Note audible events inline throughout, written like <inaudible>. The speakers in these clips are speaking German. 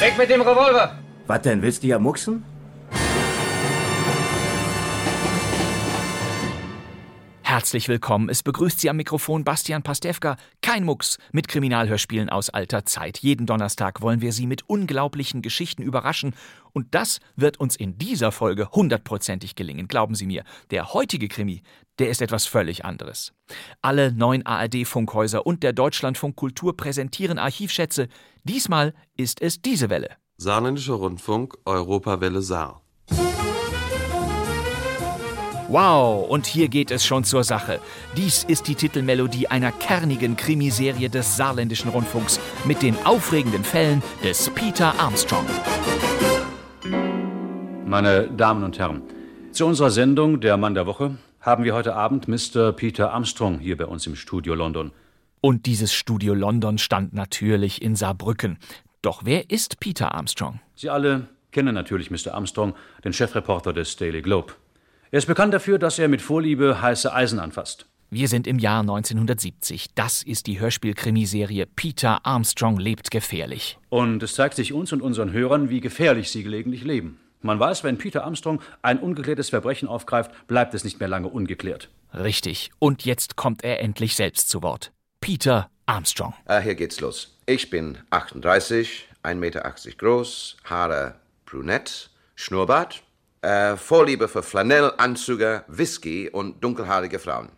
Weg mit dem Revolver! Was denn, willst du ja mucksen? Herzlich willkommen. Es begrüßt Sie am Mikrofon Bastian Pastewka. Kein Mucks mit Kriminalhörspielen aus alter Zeit. Jeden Donnerstag wollen wir Sie mit unglaublichen Geschichten überraschen. Und das wird uns in dieser Folge hundertprozentig gelingen. Glauben Sie mir, der heutige Krimi, der ist etwas völlig anderes. Alle neun ARD-Funkhäuser und der Deutschlandfunk Kultur präsentieren Archivschätze. Diesmal ist es diese Welle. Saarländischer Rundfunk, Europawelle Saar. Wow, und hier geht es schon zur Sache. Dies ist die Titelmelodie einer kernigen Krimiserie des saarländischen Rundfunks mit den aufregenden Fällen des Peter Armstrong. Meine Damen und Herren, zu unserer Sendung Der Mann der Woche haben wir heute Abend Mr. Peter Armstrong hier bei uns im Studio London. Und dieses Studio London stand natürlich in Saarbrücken. Doch wer ist Peter Armstrong? Sie alle kennen natürlich Mr. Armstrong, den Chefreporter des Daily Globe. Er ist bekannt dafür, dass er mit Vorliebe heiße Eisen anfasst. Wir sind im Jahr 1970. Das ist die Hörspiel-Krimiserie Peter Armstrong lebt gefährlich. Und es zeigt sich uns und unseren Hörern, wie gefährlich sie gelegentlich leben. Man weiß, wenn Peter Armstrong ein ungeklärtes Verbrechen aufgreift, bleibt es nicht mehr lange ungeklärt. Richtig. Und jetzt kommt er endlich selbst zu Wort. Peter Armstrong. Ah, hier geht's los. Ich bin 38, 1,80 Meter groß, Haare brünett, Schnurrbart, äh, Vorliebe für Flanellanzüge, Whisky und dunkelhaarige Frauen.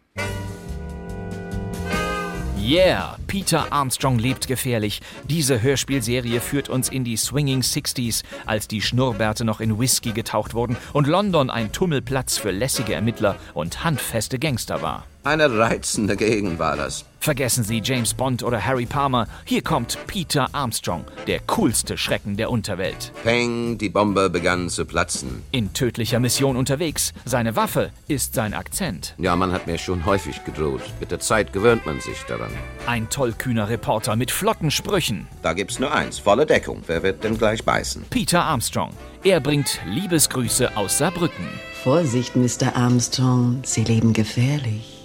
Yeah, Peter Armstrong lebt gefährlich. Diese Hörspielserie führt uns in die Swinging Sixties, als die Schnurrbärte noch in Whisky getaucht wurden und London ein Tummelplatz für lässige Ermittler und handfeste Gangster war. Eine reizende Gegend war das. Vergessen Sie James Bond oder Harry Palmer. Hier kommt Peter Armstrong, der coolste Schrecken der Unterwelt. Peng, die Bombe begann zu platzen. In tödlicher Mission unterwegs. Seine Waffe ist sein Akzent. Ja, man hat mir schon häufig gedroht. Mit der Zeit gewöhnt man sich daran. Ein tollkühner Reporter mit flotten Sprüchen. Da gibt's nur eins, volle Deckung. Wer wird denn gleich beißen? Peter Armstrong. Er bringt Liebesgrüße aus Saarbrücken. Vorsicht, Mr. Armstrong. Sie leben gefährlich.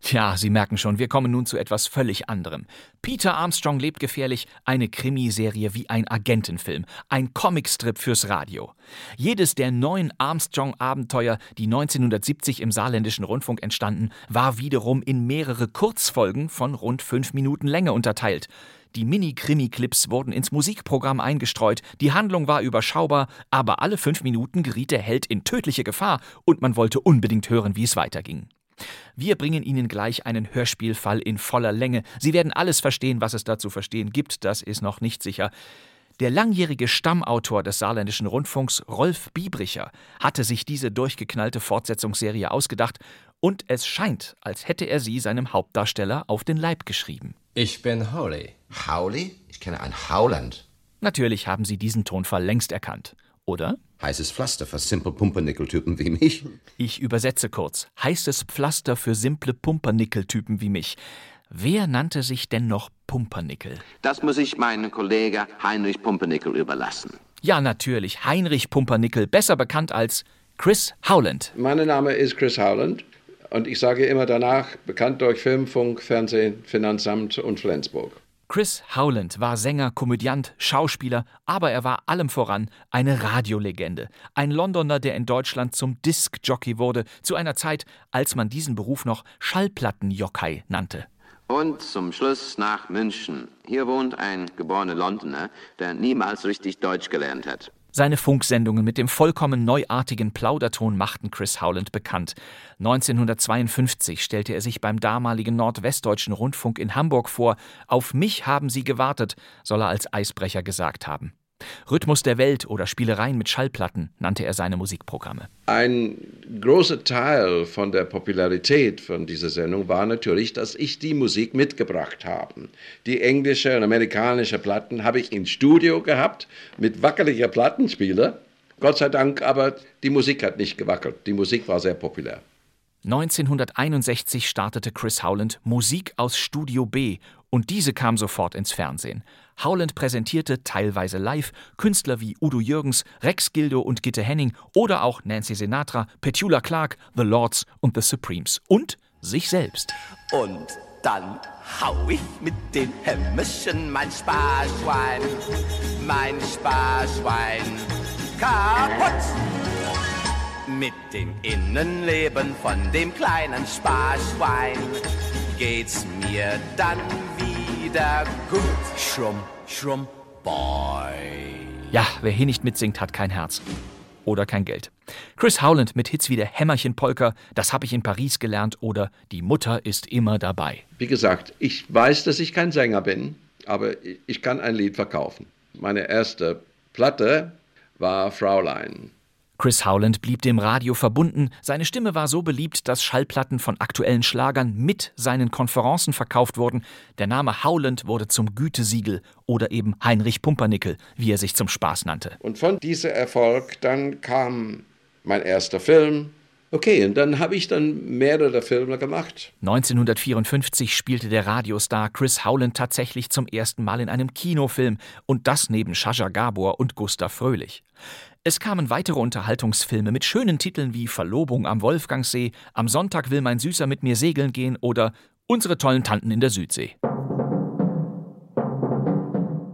Tja, Sie merken schon, wir kommen nun zu etwas völlig anderem. Peter Armstrong lebt gefährlich, eine Krimiserie wie ein Agentenfilm, ein Comicstrip fürs Radio. Jedes der neun Armstrong-Abenteuer, die 1970 im saarländischen Rundfunk entstanden, war wiederum in mehrere Kurzfolgen von rund fünf Minuten Länge unterteilt. Die Mini-Krimi-Clips wurden ins Musikprogramm eingestreut, die Handlung war überschaubar, aber alle fünf Minuten geriet der Held in tödliche Gefahr und man wollte unbedingt hören, wie es weiterging. Wir bringen Ihnen gleich einen Hörspielfall in voller Länge. Sie werden alles verstehen, was es da zu verstehen gibt, das ist noch nicht sicher. Der langjährige Stammautor des saarländischen Rundfunks, Rolf Biebricher, hatte sich diese durchgeknallte Fortsetzungsserie ausgedacht und es scheint, als hätte er sie seinem Hauptdarsteller auf den Leib geschrieben. Ich bin Howley. Howley? Ich kenne ein Howland. Natürlich haben Sie diesen Tonfall längst erkannt, oder? Heißes Pflaster für simple Pumpernickel-Typen wie mich. Ich übersetze kurz. Heißes Pflaster für simple Pumpernickel-Typen wie mich. Wer nannte sich denn noch Pumpernickel? Das muss ich meinem Kollegen Heinrich Pumpernickel überlassen. Ja, natürlich. Heinrich Pumpernickel, besser bekannt als Chris Howland. Mein Name ist Chris Howland und ich sage immer danach, bekannt durch Film, Funk, Fernsehen, Finanzamt und Flensburg. Chris Howland war Sänger, Komödiant, Schauspieler, aber er war allem voran eine Radiolegende. Ein Londoner, der in Deutschland zum Disc-Jockey wurde, zu einer Zeit, als man diesen Beruf noch Schallplattenjockey nannte. Und zum Schluss nach München. Hier wohnt ein geborener Londoner, der niemals richtig Deutsch gelernt hat. Seine Funksendungen mit dem vollkommen neuartigen Plauderton machten Chris Howland bekannt. 1952 stellte er sich beim damaligen Nordwestdeutschen Rundfunk in Hamburg vor. Auf mich haben sie gewartet, soll er als Eisbrecher gesagt haben. Rhythmus der Welt oder Spielereien mit Schallplatten nannte er seine Musikprogramme. Ein großer Teil von der Popularität von dieser Sendung war natürlich, dass ich die Musik mitgebracht habe. Die englische und amerikanische Platten habe ich im Studio gehabt mit wackeliger Plattenspieler. Gott sei Dank, aber die Musik hat nicht gewackelt. Die Musik war sehr populär. 1961 startete Chris Howland Musik aus Studio B und diese kam sofort ins Fernsehen. Howland präsentierte teilweise live Künstler wie Udo Jürgens, Rex Gildo und Gitte Henning oder auch Nancy Sinatra, Petula Clark, The Lords und The Supremes und sich selbst. Und dann hau ich mit den Hämmerchen mein Sparschwein, mein Sparschwein kaputt. Mit dem Innenleben von dem kleinen Sparschwein geht's mir dann wieder gut. Schrumm, schrumm, boy. Ja, wer hier nicht mitsingt, hat kein Herz. Oder kein Geld. Chris Howland mit Hits wie der Hämmerchen-Polka, Das hab ich in Paris gelernt oder Die Mutter ist immer dabei. Wie gesagt, ich weiß, dass ich kein Sänger bin, aber ich kann ein Lied verkaufen. Meine erste Platte war Fraulein. Chris Howland blieb dem Radio verbunden. Seine Stimme war so beliebt, dass Schallplatten von aktuellen Schlagern mit seinen Konferenzen verkauft wurden. Der Name Howland wurde zum Gütesiegel oder eben Heinrich Pumpernickel, wie er sich zum Spaß nannte. Und von diesem Erfolg dann kam mein erster Film. Okay, und dann habe ich dann mehrere Filme gemacht. 1954 spielte der Radiostar Chris Howland tatsächlich zum ersten Mal in einem Kinofilm und das neben Shasha Gabor und Gustav Fröhlich. Es kamen weitere Unterhaltungsfilme mit schönen Titeln wie Verlobung am Wolfgangsee, Am Sonntag will mein Süßer mit mir segeln gehen oder Unsere tollen Tanten in der Südsee.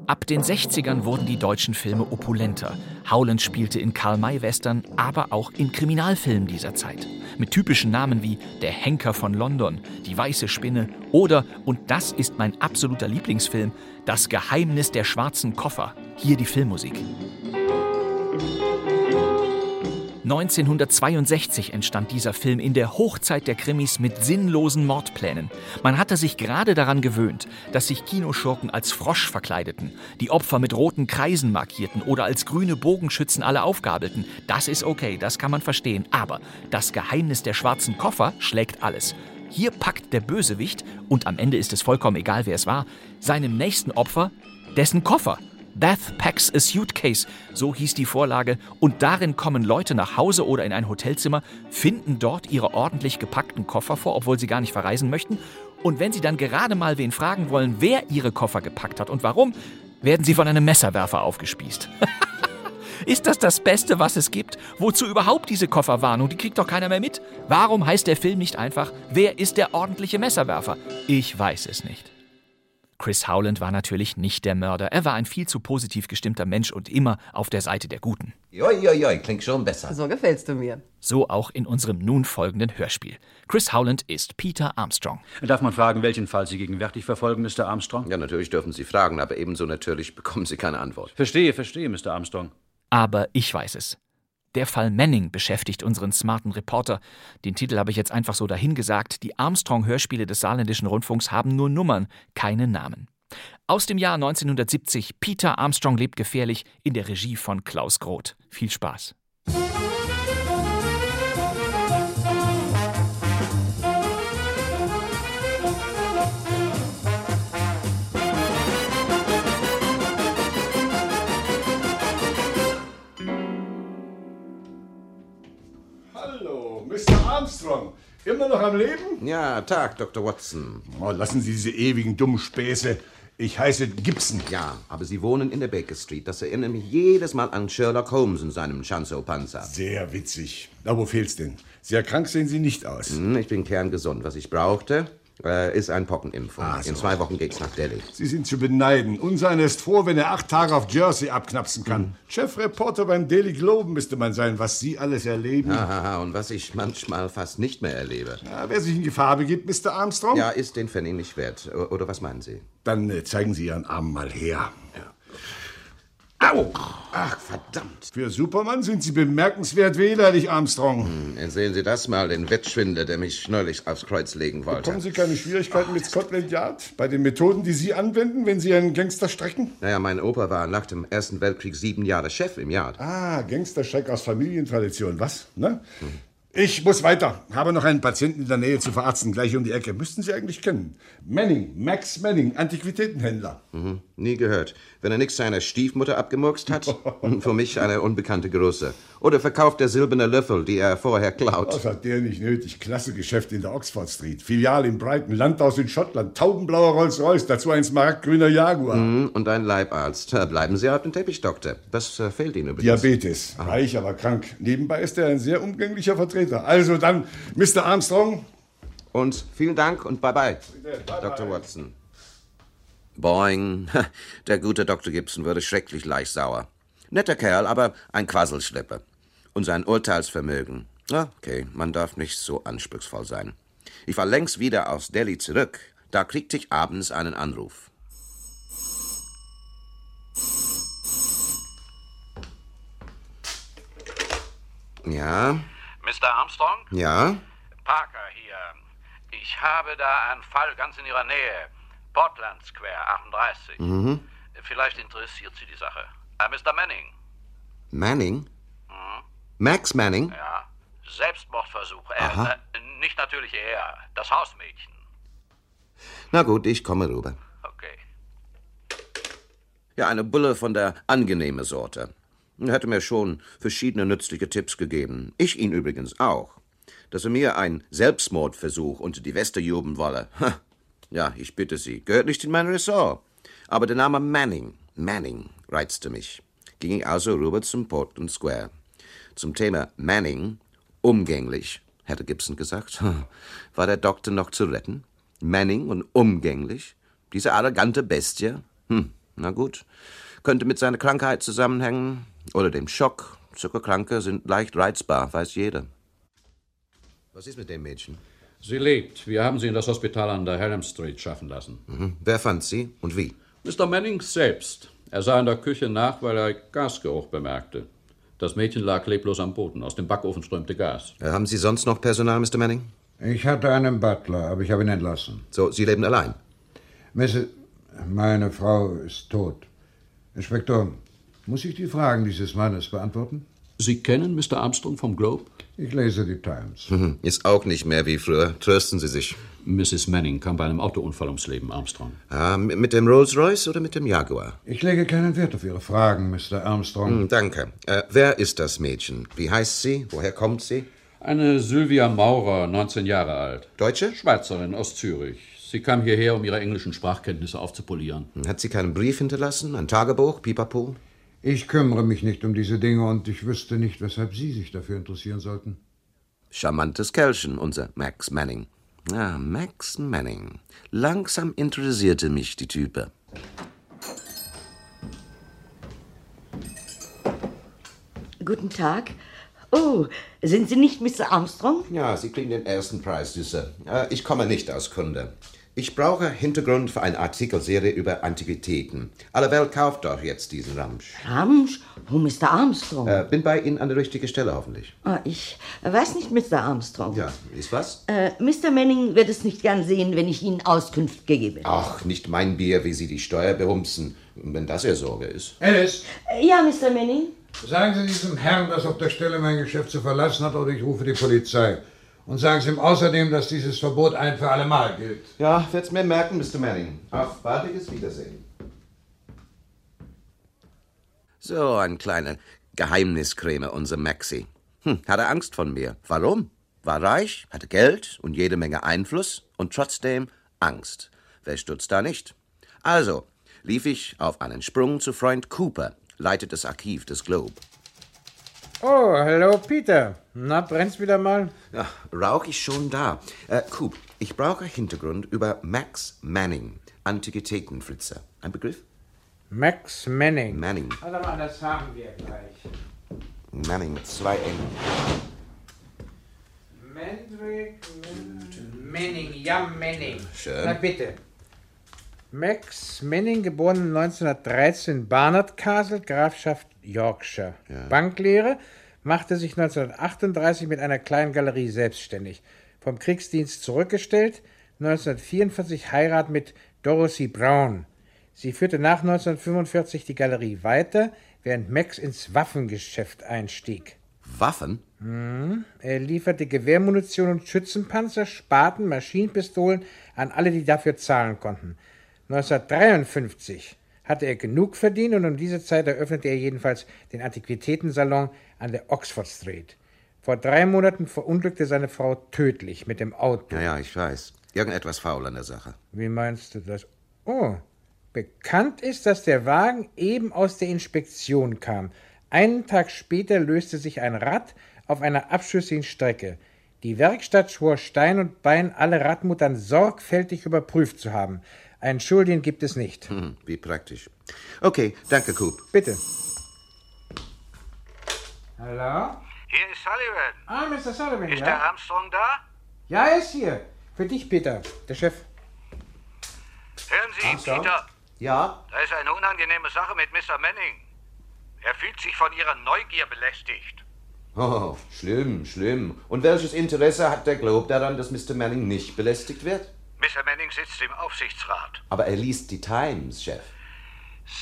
Ab den 60ern wurden die deutschen Filme opulenter. Howland spielte in Karl-May-Western, aber auch in Kriminalfilmen dieser Zeit. Mit typischen Namen wie Der Henker von London, Die weiße Spinne oder, und das ist mein absoluter Lieblingsfilm, Das Geheimnis der schwarzen Koffer. Hier die Filmmusik. 1962 entstand dieser Film in der Hochzeit der Krimis mit sinnlosen Mordplänen. Man hatte sich gerade daran gewöhnt, dass sich Kinoschurken als Frosch verkleideten, die Opfer mit roten Kreisen markierten oder als grüne Bogenschützen alle aufgabelten. Das ist okay, das kann man verstehen. Aber das Geheimnis der schwarzen Koffer schlägt alles. Hier packt der Bösewicht, und am Ende ist es vollkommen egal, wer es war, seinem nächsten Opfer dessen Koffer. Death Packs a Suitcase, so hieß die Vorlage, und darin kommen Leute nach Hause oder in ein Hotelzimmer, finden dort ihre ordentlich gepackten Koffer vor, obwohl sie gar nicht verreisen möchten, und wenn sie dann gerade mal wen fragen wollen, wer ihre Koffer gepackt hat und warum, werden sie von einem Messerwerfer aufgespießt. <laughs> Ist das das Beste, was es gibt? Wozu überhaupt diese Koffer waren? Und die kriegt doch keiner mehr mit. Warum heißt der Film nicht einfach, wer ist der ordentliche Messerwerfer? Ich weiß es nicht. Chris Howland war natürlich nicht der Mörder. Er war ein viel zu positiv gestimmter Mensch und immer auf der Seite der Guten. Joi, joi, joi, klingt schon besser. So gefällst du mir. So auch in unserem nun folgenden Hörspiel. Chris Howland ist Peter Armstrong. Darf man fragen, welchen Fall Sie gegenwärtig verfolgen, Mr. Armstrong? Ja, natürlich dürfen Sie fragen, aber ebenso natürlich bekommen Sie keine Antwort. Verstehe, verstehe, Mr. Armstrong. Aber ich weiß es. Der Fall Manning beschäftigt unseren smarten Reporter. Den Titel habe ich jetzt einfach so dahingesagt. Die Armstrong-Hörspiele des saarländischen Rundfunks haben nur Nummern, keine Namen. Aus dem Jahr 1970 Peter Armstrong lebt gefährlich in der Regie von Klaus Groth. Viel Spaß. Armstrong. Immer noch am Leben? Ja, Tag, Dr. Watson. Oh, lassen Sie diese ewigen dummen Späße. Ich heiße Gibson. Ja, aber Sie wohnen in der Baker Street. Das erinnert mich jedes Mal an Sherlock Holmes in seinem Chanzo-Panzer. Sehr witzig. Na, wo fehlt's denn? Sehr krank sehen Sie nicht aus. Hm, ich bin kerngesund. Was ich brauchte, äh, ist ein Pockenimpfung. Ah, so. In zwei Wochen geht's nach Delhi. Sie sind zu beneiden. Unseiner ist froh, wenn er acht Tage auf Jersey abknapsen kann. Chefreporter beim Daily Globe müsste man sein, was Sie alles erleben. Hahaha, und was ich manchmal fast nicht mehr erlebe. Ja, wer sich in Gefahr begibt, Mr. Armstrong? Ja, ist den nicht wert. O- Oder was meinen Sie? Dann äh, zeigen Sie Ihren Arm mal her. Au! Ach, verdammt. Für Superman sind Sie bemerkenswert wehleidig, Armstrong. Hm, sehen Sie das mal, den Wettschwindler, der mich neulich aufs Kreuz legen wollte. Bekommen Sie keine Schwierigkeiten mit Scotland Yard? Bei den Methoden, die Sie anwenden, wenn Sie einen Gangster strecken? Naja, mein Opa war nach dem Ersten Weltkrieg sieben Jahre Chef im Yard. Ah, Gangsterschreck aus Familientradition. Was? Ne? Ich muss weiter. Habe noch einen Patienten in der Nähe zu verarzten, gleich um die Ecke. Müssten Sie eigentlich kennen. Manning, Max Manning, Antiquitätenhändler. Mhm. Nie gehört. Wenn er nichts seiner Stiefmutter abgemurkst hat, für mich eine unbekannte Größe. Oder verkauft er silberne Löffel, die er vorher klaut. Das hat der nicht nötig. Klasse Geschäft in der Oxford Street. Filiale in Brighton, Landhaus in Schottland, taubenblauer Rolls-Royce, dazu ein smaragdgrüner Jaguar. Mhm, Und ein Leibarzt. Ja, Bleiben Sie auf dem Teppich, Doktor. Was äh, fehlt Ihnen übrigens? Diabetes. Reich, aber krank. Nebenbei ist er ein sehr umgänglicher Vertreter. Also dann, Mr. Armstrong. Und vielen Dank und bye-bye, Dr. Watson. Boing. Der gute Dr. Gibson wurde schrecklich leicht sauer. Netter Kerl, aber ein Quasselschlepper. Und sein Urteilsvermögen. Ah, Okay, man darf nicht so anspruchsvoll sein. Ich war längst wieder aus Delhi zurück. Da kriegte ich abends einen Anruf. Ja, Mr. Armstrong? ja. Parker hier. Ich habe da einen Fall ganz in Ihrer Nähe. Portland Square 38. Mhm. Vielleicht interessiert Sie die Sache. Äh, Mr. Manning. Manning? Max Manning? Ja. Selbstmordversuch. Äh, Aha. äh, nicht natürlich er. Das Hausmädchen. Na gut, ich komme rüber. Okay. Ja, eine Bulle von der angenehme Sorte. Er hätte mir schon verschiedene nützliche Tipps gegeben. Ich ihn übrigens auch. Dass er mir einen Selbstmordversuch unter die Weste jubeln wolle. Ja, ich bitte Sie, gehört nicht in mein Ressort. Aber der Name Manning, Manning, reizte mich. Ging ich also rüber zum Portland Square. Zum Thema Manning, umgänglich, hätte Gibson gesagt. <laughs> War der Doktor noch zu retten? Manning und umgänglich? Diese arrogante Bestie? Hm, na gut. Könnte mit seiner Krankheit zusammenhängen oder dem Schock. Zuckerkranke sind leicht reizbar, weiß jeder. Was ist mit dem Mädchen? Sie lebt. Wir haben sie in das Hospital an der Hallam Street schaffen lassen. Mhm. Wer fand sie und wie? Mr. Manning selbst. Er sah in der Küche nach, weil er Gasgeruch bemerkte. Das Mädchen lag leblos am Boden. Aus dem Backofen strömte Gas. Äh, haben Sie sonst noch Personal, Mr. Manning? Ich hatte einen Butler, aber ich habe ihn entlassen. So, Sie leben allein? Mrs. Meine Frau ist tot. Inspektor, muss ich die Fragen dieses Mannes beantworten? Sie kennen Mr. Armstrong vom Globe? Ich lese die Times. Mhm. Ist auch nicht mehr wie früher. Trösten Sie sich. Mrs. Manning kam bei einem Autounfall ums Leben, Armstrong. Ah, mit mit dem Rolls-Royce oder mit dem Jaguar? Ich lege keinen Wert auf Ihre Fragen, Mr. Armstrong. Hm, danke. Äh, wer ist das Mädchen? Wie heißt sie? Woher kommt sie? Eine Sylvia Maurer, 19 Jahre alt. Deutsche? Schweizerin aus Zürich. Sie kam hierher, um ihre englischen Sprachkenntnisse aufzupolieren. Hat sie keinen Brief hinterlassen? Ein Tagebuch? Pipapo? Ich kümmere mich nicht um diese Dinge und ich wüsste nicht, weshalb Sie sich dafür interessieren sollten. Charmantes Kerlchen, unser Max Manning. Ah, Max Manning. Langsam interessierte mich die Type. Guten Tag. Oh, sind Sie nicht Mr. Armstrong? Ja, Sie kriegen den ersten Preis, Süße. Äh, ich komme nicht als Kunde. Ich brauche Hintergrund für eine Artikelserie über Antiquitäten. Alle Welt kauft doch jetzt diesen Ramsch. Ramsch? Oh, Mr. Armstrong. Äh, bin bei Ihnen an der richtigen Stelle hoffentlich. Ah, ich weiß nicht, Mr. Armstrong. Ja, ist was? Äh, Mr. Manning wird es nicht gern sehen, wenn ich Ihnen Auskunft gebe. Ach, nicht mein Bier, wie Sie die Steuer behumsen, wenn das Ihr Sorge ist. Alice, Äh, Ja, Mr. Manning? sagen Sie diesem Herrn, dass auf der Stelle mein Geschäft zu verlassen hat, oder ich rufe die Polizei. Und sagen Sie ihm außerdem, dass dieses Verbot ein für alle Mal gilt. Ja, werd's mir merken, Mr. Manning. Auf baldiges Wiedersehen. So, ein kleiner Geheimniskrämer, unser Maxi. Hm, hatte Angst von mir. Warum? War reich, hatte Geld und jede Menge Einfluss und trotzdem Angst. Wer stutzt da nicht? Also lief ich auf einen Sprung zu Freund Cooper, leitet das Archiv des Globe. Oh, hallo Peter. Na, brennt's wieder mal? Ja, Rauch ist schon da. Äh, Coop, ich brauche Hintergrund über Max Manning, Antiquitätenflitzer. Ein Begriff? Max Manning. Manning. Warte mal, das haben wir gleich. Manning mit zwei N. Mandrick Manning, ja Manning. Schön. Na bitte. Max Manning, geboren 1913 in Barnard Castle, Grafschaft Yorkshire. Banklehre, machte sich 1938 mit einer kleinen Galerie selbstständig. Vom Kriegsdienst zurückgestellt, 1944 Heirat mit Dorothy Brown. Sie führte nach 1945 die Galerie weiter, während Max ins Waffengeschäft einstieg. Waffen? Hm. Er lieferte Gewehrmunition und Schützenpanzer, Spaten, Maschinenpistolen an alle, die dafür zahlen konnten. 1953 hatte er genug verdient und um diese Zeit eröffnete er jedenfalls den Antiquitätensalon an der Oxford Street. Vor drei Monaten verunglückte seine Frau tödlich mit dem Auto. Ja, ja, ich weiß. Irgendetwas faul an der Sache. Wie meinst du das? Oh, bekannt ist, dass der Wagen eben aus der Inspektion kam. Einen Tag später löste sich ein Rad auf einer abschüssigen Strecke. Die Werkstatt schwor Stein und Bein, alle Radmuttern sorgfältig überprüft zu haben. Einen Schuldigen gibt es nicht. Hm, wie praktisch. Okay, danke, Coop. Bitte. Hallo? Hier ist Sullivan. Ah, Mr. Sullivan, Ist ja? der Armstrong da? Ja, er ist hier. Für dich, Peter, der Chef. Hören Sie, Armstrong? Peter. Ja? Da ist eine unangenehme Sache mit Mr. Manning. Er fühlt sich von Ihrer Neugier belästigt. Oh, schlimm, schlimm. Und welches Interesse hat der Globe daran, dass Mr. Manning nicht belästigt wird? Mr. Manning sitzt im Aufsichtsrat. Aber er liest die Times, Chef.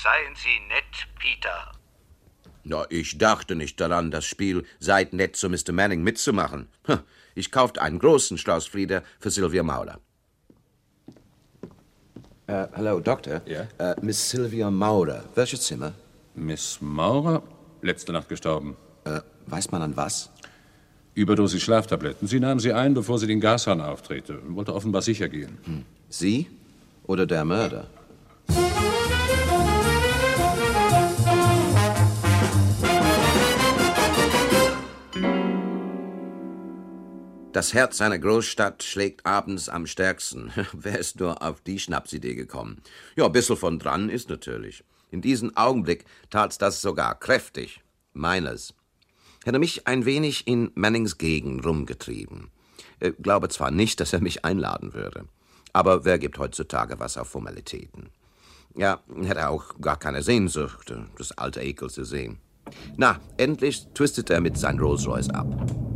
Seien Sie nett, Peter. Ja, ich dachte nicht daran, das Spiel Seid nett zu Mr. Manning mitzumachen. Hm, Ich kaufte einen großen Strauß Flieder für Sylvia Maurer. Äh, hallo, Doktor. Ja? Äh, Miss Sylvia Maurer. Welches Zimmer? Miss Maurer, letzte Nacht gestorben. Äh, weiß man an was? Überdosis Schlaftabletten. Sie nahm sie ein, bevor sie den Gashahn auftrete. Wollte offenbar sicher gehen. Hm. Sie oder der Mörder? Das Herz einer Großstadt schlägt abends am stärksten. <laughs> Wer ist nur auf die Schnapsidee gekommen? Ja, ein bisschen von dran ist natürlich. In diesem Augenblick tat's das sogar kräftig. Meines. Hätte mich ein wenig in Mannings Gegend rumgetrieben. Äh, glaube zwar nicht, dass er mich einladen würde. Aber wer gibt heutzutage was auf Formalitäten? Ja, hätte auch gar keine Sehnsucht, äh, das alte Ekel zu sehen. Na, endlich twistet er mit sein Rolls Royce ab.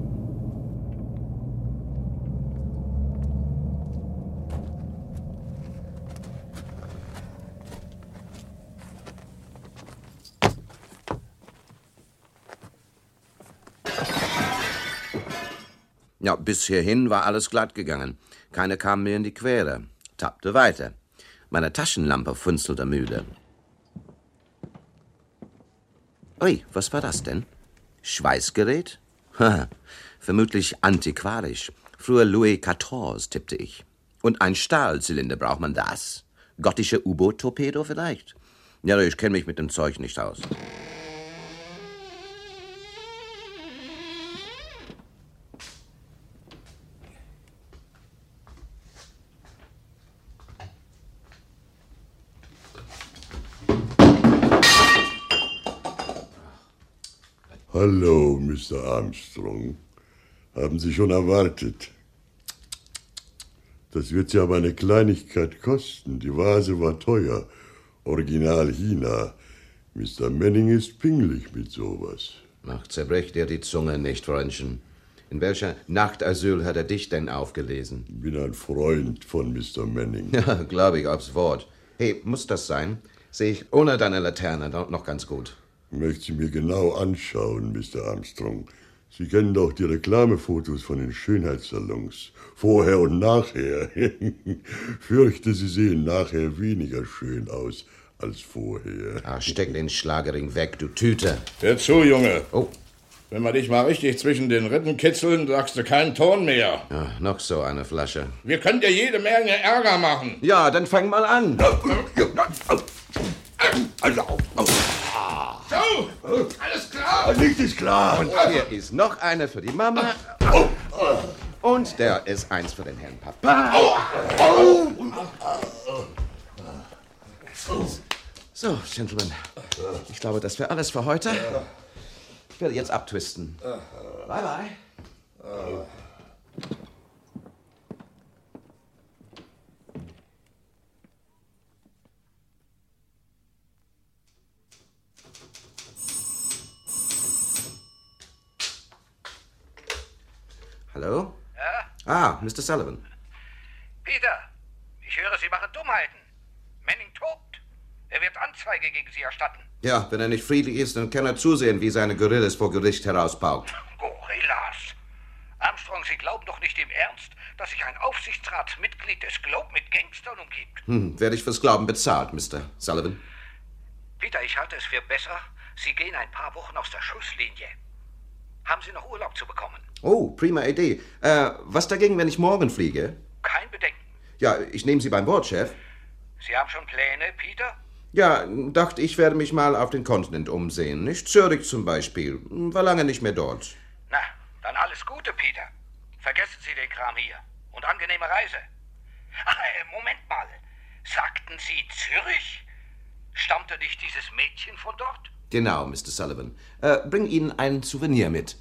Ja, bis hierhin war alles glatt gegangen. Keine kam mir in die Quere. Tappte weiter. Meine Taschenlampe funzelte müde. Ui, was war das denn? Schweißgerät? Haha, <laughs> vermutlich antiquarisch. Früher Louis XIV, tippte ich. Und ein Stahlzylinder, braucht man das? Gottische U-Boot-Torpedo vielleicht? Ja, ich kenne mich mit dem Zeug nicht aus. Hallo, Mr. Armstrong. Haben Sie schon erwartet? Das wird Sie aber eine Kleinigkeit kosten. Die Vase war teuer. Original China. Mr. Manning ist pingelig mit sowas. Ach, zerbrech dir die Zunge nicht, Freundchen. In welcher Nachtasyl hat er dich denn aufgelesen? Bin ein Freund von Mr. Manning. <laughs> Ja, glaube ich aufs Wort. Hey, muss das sein? Sehe ich ohne deine Laterne noch ganz gut. Möchte Sie mir genau anschauen, Mr. Armstrong. Sie kennen doch die Reklamefotos von den Schönheitssalons. Vorher und nachher. <laughs> Fürchte, Sie sehen nachher weniger schön aus als vorher. Ah, steck den Schlagering weg, du Tüte. Hör zu, Junge. Oh. Wenn wir dich mal richtig zwischen den Rippen kitzeln, sagst du keinen Ton mehr. Ja, noch so eine Flasche. Wir können dir jede Menge Ärger machen. Ja, dann fang mal an. Also, So, alles klar. Nichts ist klar. Und hier ist noch eine für die Mama. Und der ist eins für den Herrn Papa. So, Gentlemen. Ich glaube, das wäre alles für heute. Ich werde jetzt abtwisten. Bye, bye. Hallo? Ja? Ah, Mr. Sullivan. Peter, ich höre, Sie machen Dummheiten. Manning tobt. Er wird Anzeige gegen Sie erstatten. Ja, wenn er nicht friedlich ist, dann kann er zusehen, wie seine Gorillas vor Gericht herauspaukt. Gorillas. Armstrong, Sie glauben doch nicht im Ernst, dass sich ein Aufsichtsratsmitglied des Globe mit Gangstern umgibt. Hm, werde ich fürs Glauben bezahlt, Mr. Sullivan. Peter, ich halte es für besser, Sie gehen ein paar Wochen aus der Schusslinie. Haben Sie noch Urlaub zu bekommen? Oh, prima Idee. Äh, was dagegen, wenn ich morgen fliege? Kein Bedenken. Ja, ich nehme Sie beim Wort, Chef. Sie haben schon Pläne, Peter? Ja, dachte ich werde mich mal auf den Kontinent umsehen. Nicht Zürich zum Beispiel. War lange nicht mehr dort. Na, dann alles Gute, Peter. Vergessen Sie den Kram hier. Und angenehme Reise. Ach, äh, Moment mal. Sagten Sie Zürich? Stammte nicht dieses Mädchen von dort? Genau, Mr. Sullivan. Äh, bring Ihnen ein Souvenir mit.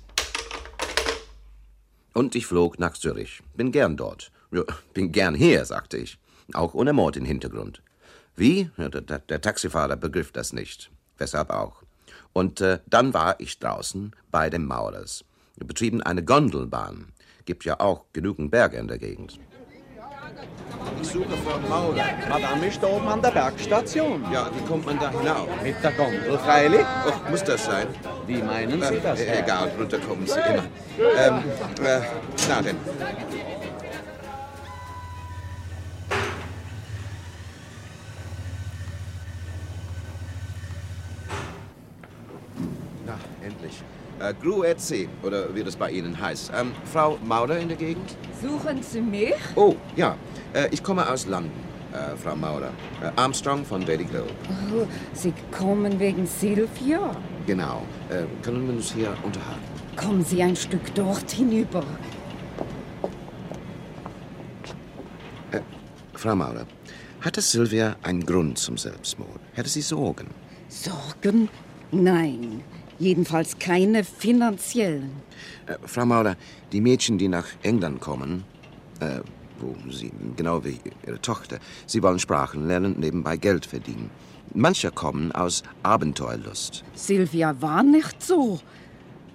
Und ich flog nach Zürich. Bin gern dort. Bin gern hier, sagte ich. Auch ohne Mord im Hintergrund. Wie? Ja, der, der, Taxifahrer begriff das nicht. Weshalb auch. Und äh, dann war ich draußen bei den Maurers. Wir betrieben eine Gondelbahn. Gibt ja auch genügend Berge in der Gegend. Ich suche Frau Maurer. Madame ist oben an der Bergstation. Ja, wie kommt man da hinauf? Mit der Gondel, freilich. Oh, muss das sein? Wie meinen Sie das? Äh, egal, runterkommen Sie immer. Ähm, äh, na denn. Na, endlich. Äh, Gru et C, oder wie das bei Ihnen heißt. Ähm, Frau Maurer in der Gegend? Suchen Sie mich? Oh, ja. Äh, ich komme aus London, äh, Frau Maurer. Äh, Armstrong von Daily Globe. Oh, Sie kommen wegen Sylvia? Genau. Äh, können wir uns hier unterhalten? Kommen Sie ein Stück dort hinüber. Äh, Frau Maurer, hatte Sylvia einen Grund zum Selbstmord? Hätte sie Sorgen? Sorgen? Nein. Jedenfalls keine finanziellen. Äh, Frau Maurer, die Mädchen, die nach England kommen, äh, wo sie, genau wie ihre Tochter, sie wollen Sprachen lernen, nebenbei Geld verdienen. Manche kommen aus Abenteuerlust. Sylvia war nicht so.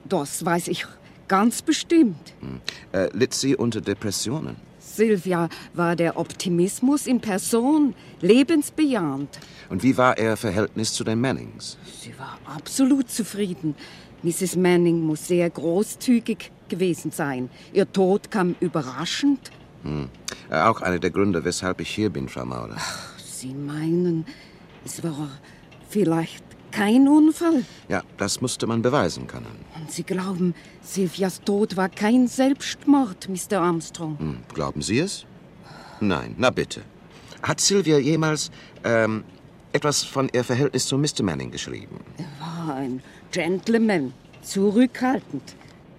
Das weiß ich ganz bestimmt. Hm. Äh, litt sie unter Depressionen? Sylvia war der Optimismus in Person, lebensbejahend. Und wie war ihr Verhältnis zu den Mannings? Sie war absolut zufrieden. Mrs. Manning muss sehr großzügig gewesen sein. Ihr Tod kam überraschend. Hm. Auch einer der Gründe, weshalb ich hier bin, Frau Maurer. Ach, Sie meinen, es war vielleicht kein Unfall? Ja, das musste man beweisen können. Und Sie glauben, Sylvias Tod war kein Selbstmord, Mr. Armstrong? Hm, glauben Sie es? Nein, na bitte. Hat Sylvia jemals ähm, etwas von ihr Verhältnis zu Mr. Manning geschrieben? Er war ein Gentleman, zurückhaltend.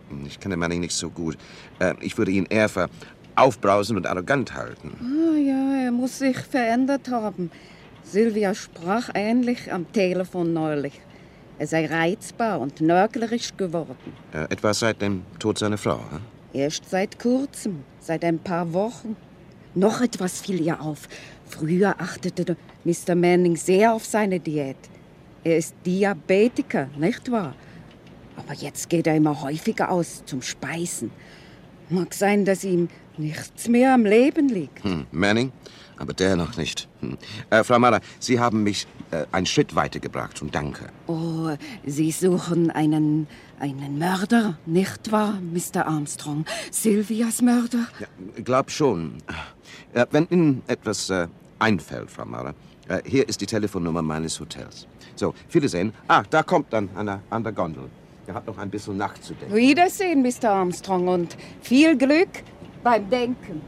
Hm, Ich kenne Manning nicht so gut. Äh, ich würde ihn eher für aufbrausend und arrogant halten. Ah ja, er muss sich verändert haben. Sylvia sprach ähnlich am Telefon neulich. Er sei reizbar und nörglerisch geworden. Äh, etwa seit dem Tod seiner Frau, hm? Erst seit kurzem, seit ein paar Wochen. Noch etwas fiel ihr auf. Früher achtete Mr. Manning sehr auf seine Diät. Er ist Diabetiker, nicht wahr? Aber jetzt geht er immer häufiger aus zum Speisen. Mag sein, dass ihm nichts mehr am Leben liegt. Hm, Manning? Aber der noch nicht. Hm. Äh, Frau Mahler, Sie haben mich äh, einen Schritt weitergebracht und danke. Oh, Sie suchen einen, einen Mörder, nicht wahr, Mr. Armstrong? Sylvias Mörder? Ja, glaub schon. Äh, wenn Ihnen etwas äh, einfällt, Frau Mahler, äh, hier ist die Telefonnummer meines Hotels. So, Wiedersehen. Ah, da kommt dann an der, an der Gondel. Er hat noch ein bisschen nachzudenken. Wiedersehen, Mr. Armstrong, und viel Glück beim Denken.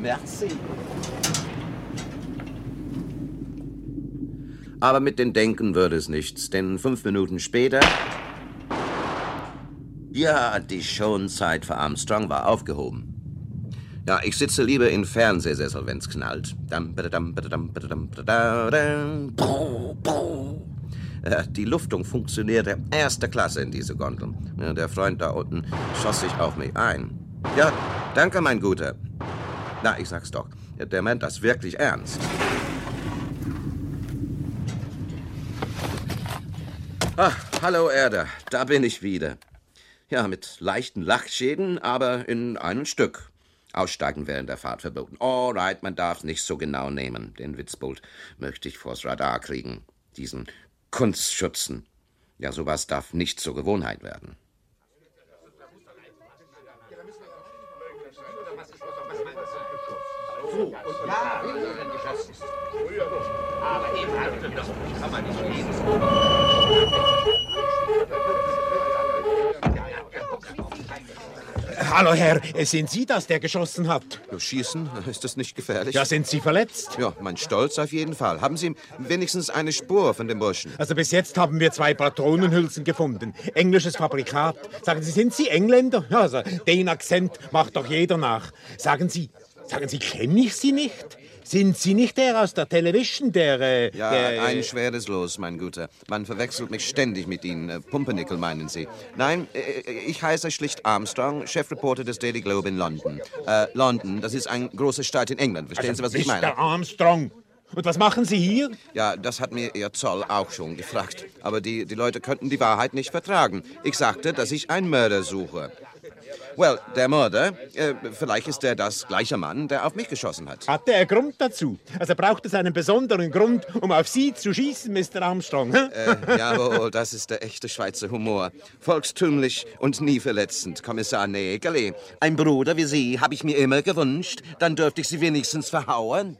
Merci. Aber mit dem Denken würde es nichts, denn fünf Minuten später. Ja, die Schonzeit für Armstrong war aufgehoben. Ja, ich sitze lieber in Fernsehsessel, wenn's knallt. Die Luftung funktionierte erster Klasse in diese Gondel. Der Freund da unten schoss sich auf mich ein. Ja, danke, mein Guter. Na, ich sag's doch. Der meint das wirklich ernst. Ach, hallo Erda, da bin ich wieder. Ja, mit leichten Lachschäden, aber in einem Stück. Aussteigen während der Fahrt verboten. Alright, man darf nicht so genau nehmen. Den Witzbold möchte ich vors Radar kriegen. Diesen Kunstschützen. Ja, sowas darf nicht zur Gewohnheit werden. So, ja. Aber eben das kann man nicht lesen. Hallo Herr, sind Sie das, der geschossen hat? Schießen, ist das nicht gefährlich? Ja, sind Sie verletzt? Ja, mein Stolz auf jeden Fall. Haben Sie wenigstens eine Spur von dem Burschen? Also bis jetzt haben wir zwei Patronenhülsen gefunden. Englisches Fabrikat. Sagen Sie, sind Sie Engländer? Ja, also den Akzent macht doch jeder nach. Sagen Sie, sagen Sie, kenne ich Sie nicht? Sind Sie nicht der aus der Television, der... Äh, Ja, der, ein schweres Los, mein Guter. Man verwechselt mich ständig mit Ihnen. Äh, Pumpernickel meinen Sie. Nein, äh, ich heiße schlicht Armstrong, Chefreporter des Daily Globe in London. Äh, London, das ist ein großer Stadt in England. Verstehen Also, Sie, was ich Mr. meine? Armstrong. Und was machen Sie hier? Ja, das hat mir Ihr Zoll auch schon gefragt. Aber die, die Leute könnten die Wahrheit nicht vertragen. Ich sagte, dass ich einen Mörder suche. Well, der Mörder, äh, vielleicht ist er das gleiche Mann, der auf mich geschossen hat. Hatte er Grund dazu? Also braucht es einen besonderen Grund, um auf Sie zu schießen, Mr. Armstrong? Äh, jawohl, das ist der echte Schweizer Humor. Volkstümlich und nie verletzend, Kommissar Nägeli. Ein Bruder wie Sie habe ich mir immer gewünscht. Dann dürfte ich Sie wenigstens verhauen.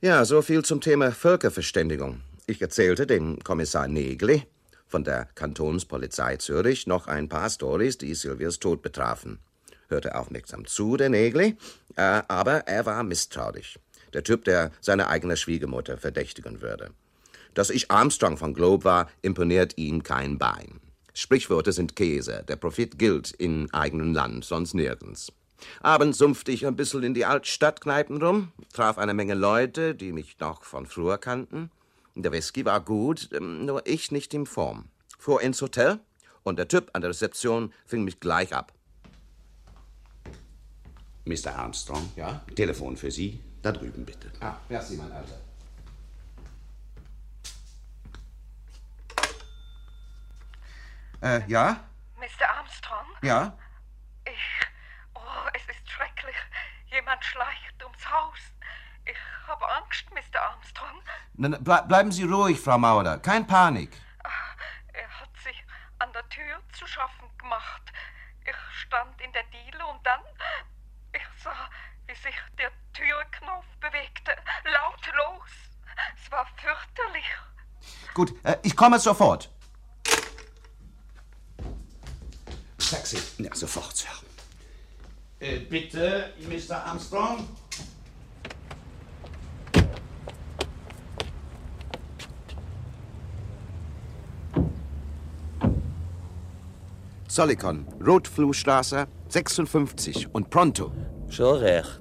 Ja, so viel zum Thema Völkerverständigung. Ich erzählte dem Kommissar Nägeli von der Kantonspolizei Zürich noch ein paar Stories, die Silvias Tod betrafen. Hörte aufmerksam zu, der Nägeli, äh, aber er war misstrauisch. Der Typ, der seine eigene Schwiegermutter verdächtigen würde. Dass ich Armstrong von Globe war, imponiert ihm kein Bein. Sprichworte sind Käse. Der Profit gilt in eigenem Land, sonst nirgends. Abends sumpfte ich ein bisschen in die Altstadtkneipen rum, traf eine Menge Leute, die mich noch von früher kannten. Der Whisky war gut, ähm, nur ich nicht in Form. Fuhr ins Hotel und der Typ an der Rezeption fing mich gleich ab. Mr. Armstrong? Ja? Telefon für Sie. Da drüben bitte. Ah, merci, mein Alter. Äh, ja? Mr. Armstrong? Ja? Ich. Oh, es ist schrecklich. Jemand schleicht ums Haus. Ich habe Angst, Mr. Armstrong. N ble bleiben Sie ruhig, Frau Maurer. Kein Panik. Er hat sich an der Tür zu schaffen gemacht. Ich stand in der Diele und dann. Ich sah, wie sich der Türknopf bewegte. Lautlos. Es war fürchterlich. Gut, äh, ich komme sofort. Taxi. Ja, sofort, Sir. Äh, bitte, Mr. Armstrong? Zollikon, Rotfluhstraße 56 und pronto. Schon recht.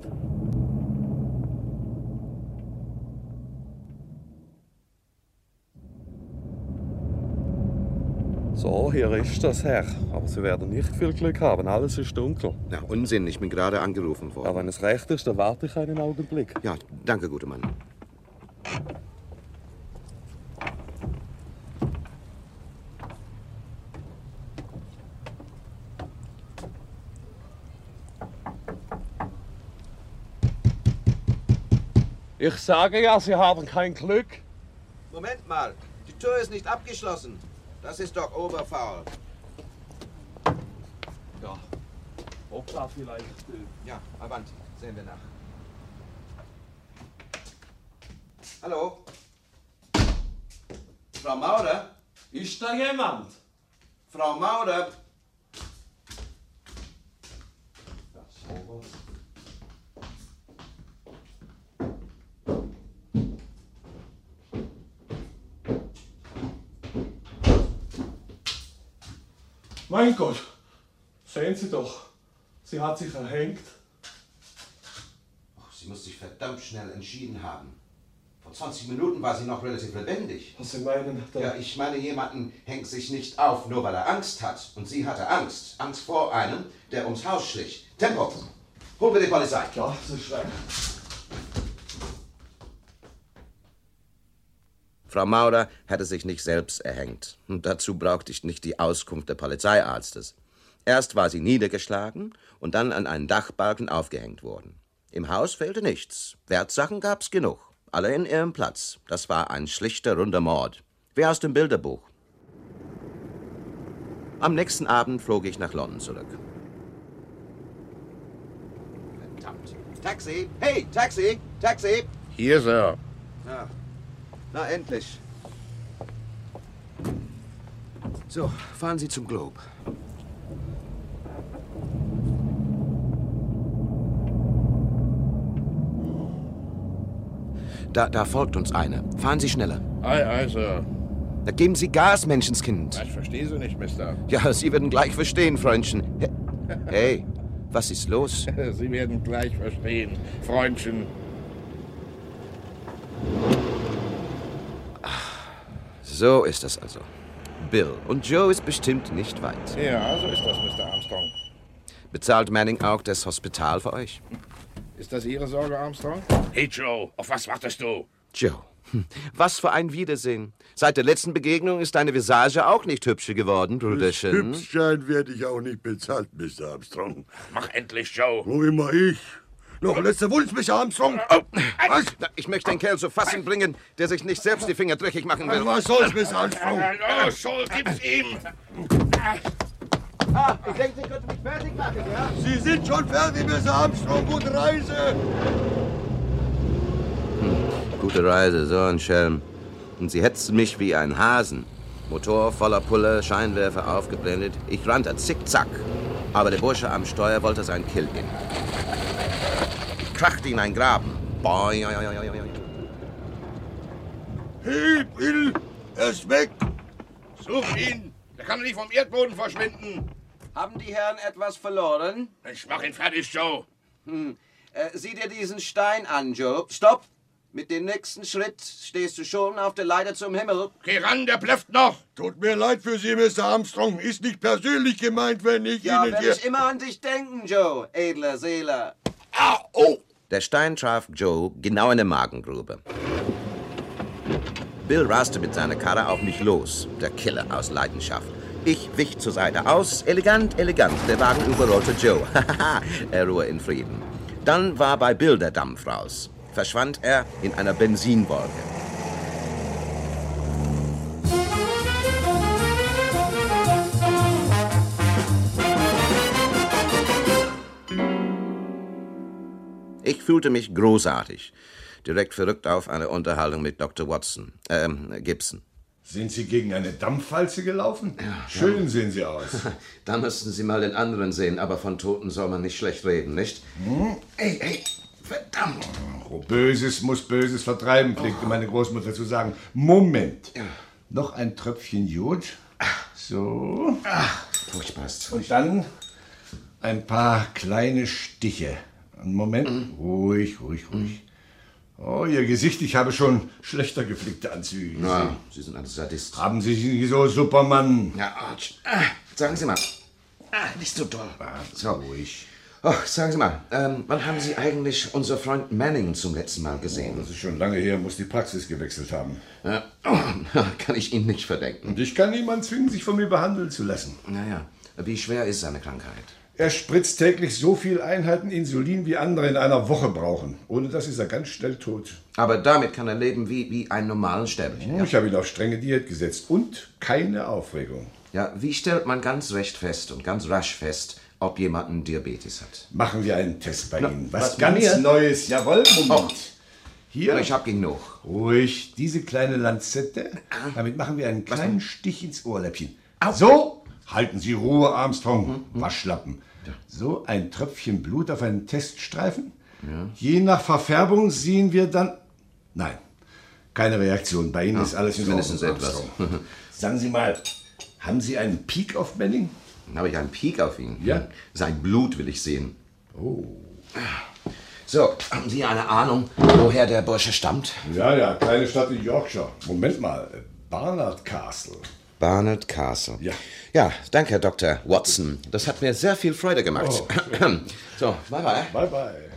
So, hier ist das, Herr. Aber Sie werden nicht viel Glück haben. Alles ist dunkel. Na, Unsinn. Ich bin gerade angerufen worden. Ja, wenn es recht ist, dann warte ich einen Augenblick. Ja, danke, guter Mann. Ich sage ja, Sie haben kein Glück. Moment mal. Die Tür ist nicht abgeschlossen. Das ist doch oberfaul. Ja. Hoppla, vielleicht. Ja, Avanti. Sehen wir nach. Hallo? Frau Maurer? Ist da jemand? Frau Maurer? Ja, sowas. Mein Gott, sehen Sie doch, sie hat sich erhängt. Sie muss sich verdammt schnell entschieden haben. Vor 20 Minuten war sie noch relativ lebendig. Was Sie meinen? Ja, ich meine, jemanden hängt sich nicht auf, nur weil er Angst hat. Und sie hatte Angst. Angst vor einem, der ums Haus schlich. Tempo! Holen wir die Polizei. Ja, das ist Frau Maurer hätte sich nicht selbst erhängt. Und dazu brauchte ich nicht die Auskunft des Polizeiarztes. Erst war sie niedergeschlagen und dann an einen Dachbalken aufgehängt worden. Im Haus fehlte nichts. Wertsachen gab's genug. Alle in ihrem Platz. Das war ein schlichter, runder Mord. Wie aus dem Bilderbuch. Am nächsten Abend flog ich nach London zurück. Verdammt. Taxi! Hey, Taxi! Taxi! Hier, Sir. Ja. Na, endlich. So, fahren Sie zum Globe. Da, da folgt uns eine. Fahren Sie schneller. Ei, ei, Sir. Da geben Sie Gas, Menschenskind. Ich verstehe Sie nicht, Mister. Ja, Sie werden gleich verstehen, Freundchen. He- Hey, was ist los? <laughs> Sie werden gleich verstehen, Freundchen. So ist das also. Bill. Und Joe ist bestimmt nicht weit. Ja, so ist das, Mr. Armstrong. Bezahlt Manning auch das Hospital für euch? Ist das Ihre Sorge, Armstrong? Hey, Joe, auf was wartest du? Joe. hm, Was für ein Wiedersehen. Seit der letzten Begegnung ist deine Visage auch nicht hübscher geworden, Brüderchen. Hübschschein werde ich auch nicht bezahlt, Mr. Armstrong. Mach endlich, Joe. Wo immer ich. Noch ein letzter Wunsch, Mr. Armstrong. Was? Ich möchte den Kerl zu fassen bringen, der sich nicht selbst die Finger dreckig machen will. Was soll's, Mr. Armstrong? Los, Joel, gib's ihm. Ah, ich denke, Sie könnten mich fertig machen, ja? Sie sind schon fertig, Mr. Armstrong. Gute Reise. Gute Reise, so ein Schelm. Und sie hetzten mich wie ein Hasen. Motor voller Pulle, Scheinwerfer aufgeblendet. Ich rannte zickzack. Aber der Bursche am Steuer wollte sein Kill nehmen. Krachte in einen Graben. Boing. Hey, Bill, er ist weg. Such ihn. Der kann nicht vom Erdboden verschwinden. Haben die Herren etwas verloren? Ich mach ihn fertig, Joe. Hm. Äh, sieh dir diesen Stein an, Joe. Stopp! Mit dem nächsten Schritt stehst du schon auf der Leiter zum Himmel. Geh ran, der blöfft noch. Tut mir leid für Sie, Mr. Armstrong. Ist nicht persönlich gemeint, wenn ich Ja, Ihnen werde hier... ich immer an dich denken, Joe, edler Seele. Oh! Der Stein traf Joe genau in der Magengrube. Bill raste mit seiner Karre auf mich los, der Killer aus Leidenschaft. Ich wich zur Seite aus, elegant, elegant. Der Wagen überrollte Joe. <laughs> er ruhe in Frieden. Dann war bei Bill der Dampf raus. Verschwand er in einer Benzinwolke. Ich fühlte mich großartig. Direkt verrückt auf eine Unterhaltung mit Dr. Watson, ähm, Gibson. Sind Sie gegen eine Dampfwalze gelaufen? Schön sehen Sie aus. <laughs> Da müssten Sie mal den anderen sehen, aber von Toten soll man nicht schlecht reden, nicht? Hm? Ey, ey, verdammt! Oh, Böses muss Böses vertreiben, pflegte meine Großmutter zu sagen. Moment. Noch ein Tröpfchen Jod. So. Furchtbar. Und dann ein paar kleine Stiche. Einen Moment. Mhm. Ruhig, ruhig, ruhig. Oh, Ihr Gesicht, ich habe schon schlechter geflickte Anzüge gesehen. Ja, Sie sind ein Sadist. Haben Sie sie so, Superman? Ja, Arch. Ah, sagen Sie mal. Ah, nicht so doll. So. Ruhig. Oh, sagen Sie mal, ähm, wann haben Sie eigentlich unser Freund Manning zum letzten Mal gesehen? Das ist schon lange her, muss die Praxis gewechselt haben. Ja, oh, <laughs> kann ich Ihnen nicht verdenken. Und ich kann niemanden zwingen, sich von mir behandeln zu lassen. Naja, wie schwer ist seine Krankheit? Er spritzt täglich so viel Einheiten Insulin, wie andere in einer Woche brauchen. Ohne das ist er ganz schnell tot. Aber damit kann er leben wie, wie ein normalen Sterblicher. Ich habe ihn auf strenge Diät gesetzt und keine Aufregung. Ja, wie stellt man ganz recht fest und ganz rasch fest, ob jemand einen Diabetes hat? Machen wir einen Test bei Na, Ihnen. was Was ganz mir? Neues. Jawohl, Moment. Oh. Hier. Ich hab genug. Ruhig. Diese kleine Lanzette. Damit machen wir einen kleinen Stich ins Ohrläppchen. So. Halten Sie Ruhe, Armstrong. Waschlappen. So ein Tröpfchen Blut auf einen Teststreifen. Je nach Verfärbung sehen wir dann. Nein, keine Reaktion. Bei Ihnen Ja, ist alles in Ordnung, etwas. <laughs> Sagen Sie mal, haben Sie einen Peak auf Manning? Habe ich einen Peak auf ihn? Ja. Sein Blut will ich sehen. Oh. So, haben Sie eine Ahnung, woher der Bursche stammt? Ja, ja, kleine Stadt in Yorkshire. Moment mal, Barnard Castle. Barnard Castle. Ja. Ja, danke, Herr Dr. Watson. Das hat mir sehr viel Freude gemacht. Oh, <clears throat> so, bye bye. Bye bye.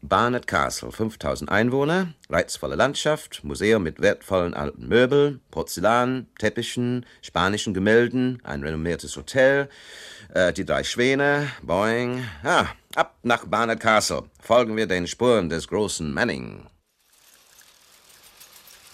Barnett Castle, 5000 Einwohner, reizvolle Landschaft, Museum mit wertvollen alten Möbeln, Porzellan, Teppichen, spanischen Gemälden, ein renommiertes Hotel, äh, die drei Schwäne, Boeing. Ah, ab nach Barnett Castle. Folgen wir den Spuren des großen Manning.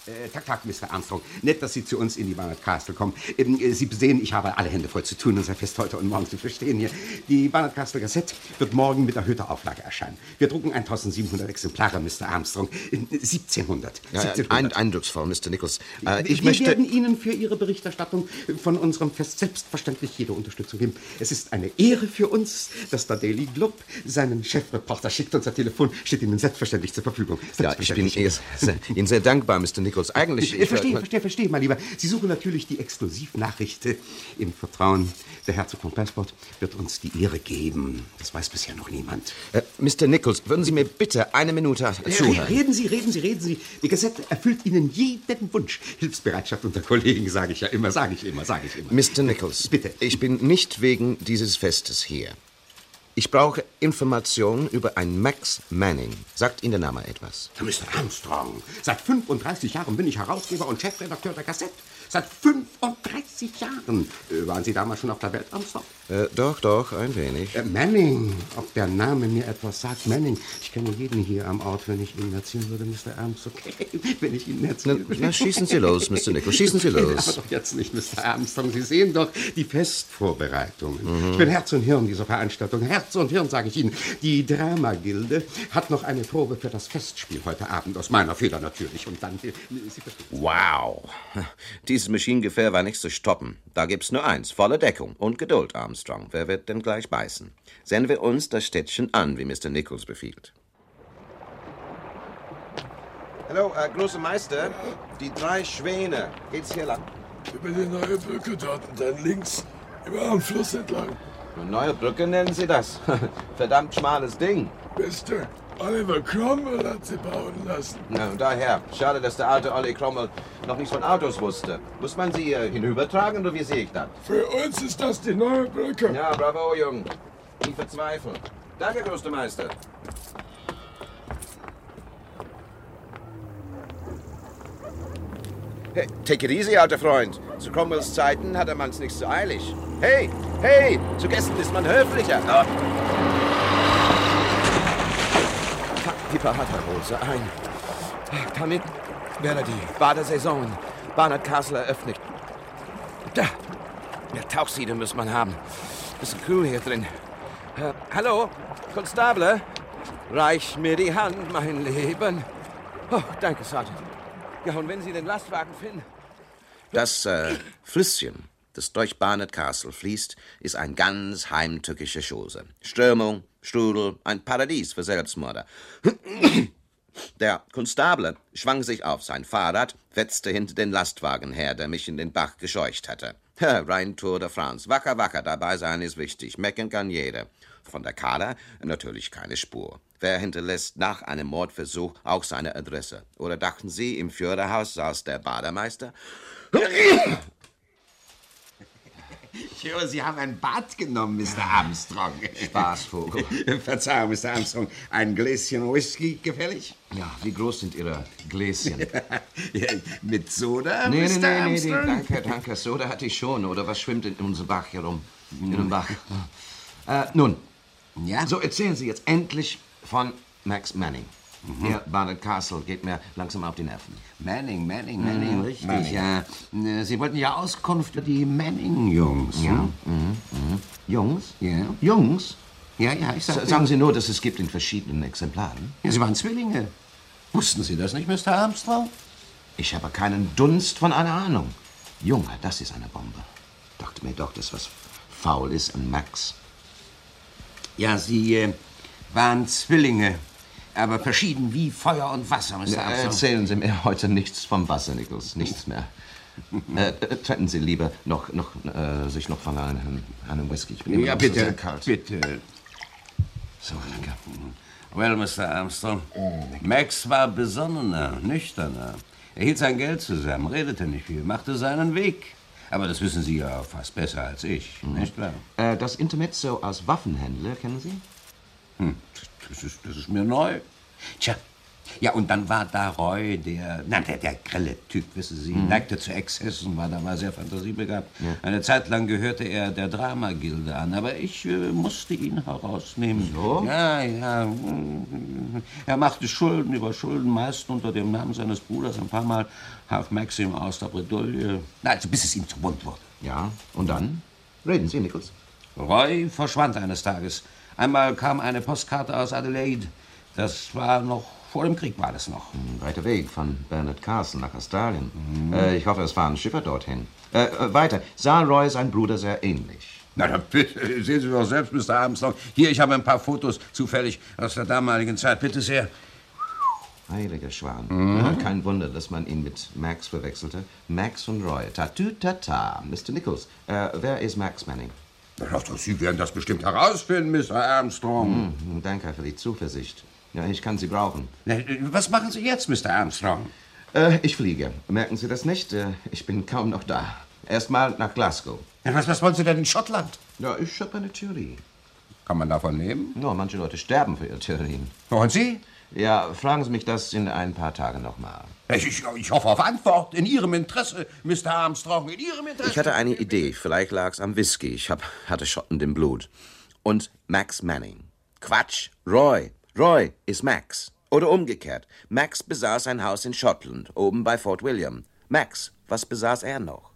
Äh, Tag, Tag, Mr. Armstrong. Nett, dass Sie zu uns in die Barnard Castle kommen. Ähm, äh, Sie sehen, ich habe alle Hände voll zu tun, unser Fest heute und morgen zu verstehen hier. Die Barnard Castle Gazette wird morgen mit erhöhter Auflage erscheinen. Wir drucken 1700 Exemplare, Mr. Armstrong. Äh, 1700. Ja, 1700. ein, eindrucksvoll, Mr. Nichols. Äh, ich wir möchte. werden Ihnen für Ihre Berichterstattung von unserem Fest selbstverständlich jede Unterstützung geben. Es ist eine Ehre für uns, dass der Daily Globe seinen Chefreporter schickt. Unser Telefon steht Ihnen selbstverständlich zur Verfügung. Ja, ich bin Ihnen sehr, Ihnen sehr dankbar, Mr. Nichols. Eigentlich. Ich, ich verstehe, verstehe, verstehe, mein Lieber. Sie suchen natürlich die Exklusivnachricht äh, im Vertrauen. Der Herzog von Passport wird uns die Ehre geben. Das weiß bisher noch niemand. Äh, Mr. Nichols, würden Sie mir bitte eine Minute Re- zuhören? Reden Sie, reden Sie, reden Sie. Die Gazette erfüllt Ihnen jeden Wunsch. Hilfsbereitschaft unter Kollegen, sage ich ja immer, sage ich immer, sage ich immer. Mr. Nichols, bitte. Ich bin nicht wegen dieses Festes hier. Ich brauche Informationen über einen Max Manning. Sagt Ihnen der Name etwas? Mr. Armstrong, seit 35 Jahren bin ich Herausgeber und Chefredakteur der Gazette. Seit 35 Jahren. Äh, waren Sie damals schon auf der Welt, Armstrong? Äh, doch, doch, ein wenig. Äh, Manning, ob der Name mir etwas sagt. Manning, ich kenne jeden hier am Ort, wenn ich Ihnen erzählen würde, Mr. Armstrong. <laughs> wenn ich Ihnen erzählen würde. na, schießen Sie los, Mr. Nichols, schießen Sie <laughs> los. Aber doch jetzt nicht, Mr. Armstrong. Sie sehen doch die Festvorbereitungen. Mhm. Ich bin Herz und Hirn dieser Veranstaltung. Herz und Hirn, sage ich Ihnen. Die Dramagilde hat noch eine Probe für das Festspiel heute Abend. Aus meiner Feder natürlich. Und dann... äh, Sie verstehen. Wow. Dieses Maschinengefähr war nicht zu stoppen. Da gibt's nur eins, volle Deckung und Geduld, Armstrong. Wer wird denn gleich beißen? Sehen wir uns das Städtchen an, wie Mr. Nichols befiehlt. Hallo, äh, großer Meister. Die drei Schwäne. Geht's hier lang? Über die neue Brücke dort und dann links über am Fluss entlang. Eine neue Brücke nennen Sie das? <laughs> Verdammt schmales Ding. Mister, Oliver Cromwell hat sie bauen lassen. Na, und daher. Schade, dass der alte Olli Cromwell noch nichts von Autos wusste. Muss man sie äh, hinübertragen oder wie sehe ich das? Für uns ist das die neue Brücke. Ja, bravo, Jung. Nie verzweifeln. Danke, großer Meister. Hey, take it easy, alter Freund. Zu Cromwells Zeiten hatte man's nicht so eilig. Hey, hey, zu Gästen ist man höflicher. Oh. Die Paraderhose ein. Damit wäre die Badesaison in Barnard Castle eröffnet. Da, eine Tauchsiede muss man haben. Bisschen kühl hier drin. Äh, hallo, Konstable? Reich mir die Hand, mein Leben. Oh, danke, Sergeant. Ja, und wenn Sie den Lastwagen finden. Das äh, Flüsschen, das durch Barnett Castle fließt, ist ein ganz heimtückische Chose. Strömung, Strudel, ein Paradies für Selbstmörder. <clears throat> Der Konstable schwang sich auf sein Fahrrad, wetzte hinter den Lastwagen her, der mich in den Bach gescheucht hatte. Ha, <laughs> Rein Tour de France. Wacker, wacker, dabei sein ist wichtig. Mecken kann jeder. Von der Kader natürlich keine Spur. Wer hinterlässt nach einem Mordversuch auch seine Adresse? Oder dachten Sie, im Führerhaus saß der Bademeister? <clears throat> Ich höre, Sie haben ein Bad genommen, Mr. Armstrong. Spaßvogel. <laughs> Verzeihung, Mr. Armstrong. Ein Gläschen Whisky gefällig? Ja, wie groß sind Ihre Gläschen? <laughs> mit Soda, Nee, Mr. nee, nee, nee, nee, Armstrong? danke, danke. Soda hatte ich schon. Oder was schwimmt in unserem Bach herum? In dem Bach. Äh, nun, ja? so erzählen Sie jetzt endlich von Max Manning. Der Barnett Castle geht mir langsam auf die Nerven. Manning, Manning, Manning. Mhm, richtig, Manning. ja. Äh, Sie wollten ja Auskunft über die Manning-Jungs. Ja. hm? Mhm, mhm. Jungs? Ja. Jungs? Ja, ja, ich sag. Sagen Sie nur, dass es gibt in verschiedenen Exemplaren. Ja, Sie waren Zwillinge. Wussten Sie das nicht, Mr. Armstrong? Ich habe keinen Dunst von einer Ahnung. Junge, das ist eine Bombe. Dachte mir doch, dass was faul ist an Max. Ja, Sie äh, waren Zwillinge, aber verschieden wie Feuer und Wasser, Mr. Na, Armstrong. Erzählen Sie mir heute nichts vom Wasser, Nichols. Nichts mehr. äh, trennen Sie lieber noch, noch, äh, sich noch von einem, einem Whisky. Ich bin immer Ja, bitte, sehr kalt. bitte. So, danke. Well, Mr. Armstrong, Max war besonnener, nüchterner. Er hielt sein Geld zusammen, redete nicht viel, machte seinen Weg. Aber das wissen Sie ja fast besser als ich, nicht wahr? Äh, das Intermezzo als Waffenhändler, kennen Sie? Hm, das ist, das ist mir neu. Tja, ja, und dann war da Roy, der, na, der, der grelle Typ, wissen Sie, Mhm. neigte zu Exzessen, war da mal sehr fantasiebegabt. Ja. Eine Zeit lang gehörte er der Dramagilde an, aber ich äh, musste ihn herausnehmen. So? Ja, ja. Er machte Schulden über Schulden, meist unter dem Namen seines Bruders. Ein paar Mal half Max ihm aus der Bredouille. Na, also bis es ihm zu bunt wurde. Ja, und dann? Reden Sie, Nichols. Roy verschwand eines Tages. Einmal kam eine Postkarte aus Adelaide. Das war noch, vor dem Krieg war das noch. Ein weiter Weg von Bernard Castle nach Australien. Äh, ich hoffe, es fahren Schiffer dorthin. Äh, äh, weiter. Sah Roy sein Bruder sehr ähnlich? Na, da bitte, sehen Sie doch selbst, Mr. Armstrong. Hier, ich habe ein paar Fotos zufällig aus der damaligen Zeit. Bitte sehr. Heiliger Schwan. Mhm. Ja, kein Wunder, dass man ihn mit Max verwechselte. Max und Roy. Tatütata. Mr. Nichols, äh, wer ist Max Manning? Doch, Sie werden das bestimmt herausfinden, Mr. Armstrong. Hm, danke für die Zuversicht. Ja, ich kann Sie brauchen. Na, Was machen Sie jetzt, Mr. Armstrong? Äh, ich fliege. Merken Sie das nicht? Äh, ich bin kaum noch da. Erstmal nach Glasgow. Was, was wollen Sie denn in Schottland? Ja, ich habe eine Theorie. Kann man davon leben? Nur manche Leute sterben für ihre Theorien. Und Sie? Ja, fragen Sie mich das in ein paar Tagen nochmal. Ich, ich, hoffe auf Antwort. In Ihrem Interesse, Mr. Armstrong. In Ihrem Interesse. Ich hatte eine Idee. Vielleicht lag's am Whisky. Ich hab, hatte Schotten im Blut. Und Max Manning. Quatsch. Roy. Roy ist Max. Oder umgekehrt. Max besaß ein Haus in Schottland, oben bei Fort William. Max, was besaß er noch?